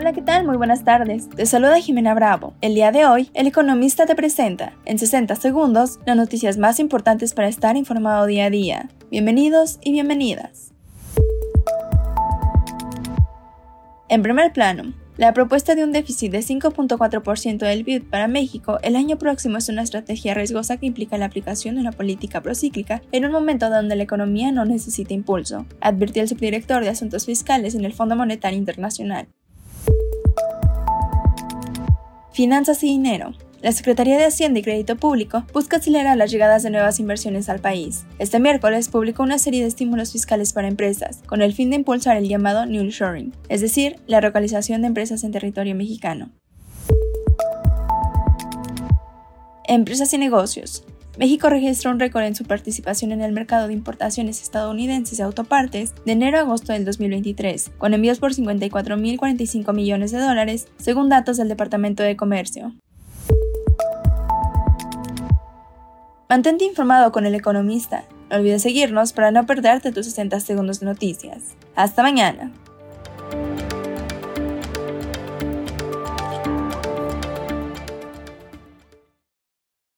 Hola, ¿qué tal? Muy buenas tardes. Te saluda Jimena Bravo. El día de hoy, El Economista te presenta, en 60 segundos, las noticias más importantes para estar informado día a día. Bienvenidos y bienvenidas. En primer plano, la propuesta de un déficit de 5.4% del PIB para México el año próximo es una estrategia riesgosa que implica la aplicación de una política procíclica en un momento donde la economía no necesita impulso, advirtió el subdirector de Asuntos Fiscales en el Fondo Monetario Internacional. Finanzas y dinero. La Secretaría de Hacienda y Crédito Público busca acelerar las llegadas de nuevas inversiones al país. Este miércoles publicó una serie de estímulos fiscales para empresas, con el fin de impulsar el llamado New Shoring, es decir, la localización de empresas en territorio mexicano. Empresas y negocios. México registró un récord en su participación en el mercado de importaciones estadounidenses de autopartes de enero a agosto del 2023, con envíos por 54.045 millones de dólares, según datos del Departamento de Comercio. Mantente informado con el economista. No olvides seguirnos para no perderte tus 60 segundos de noticias. Hasta mañana.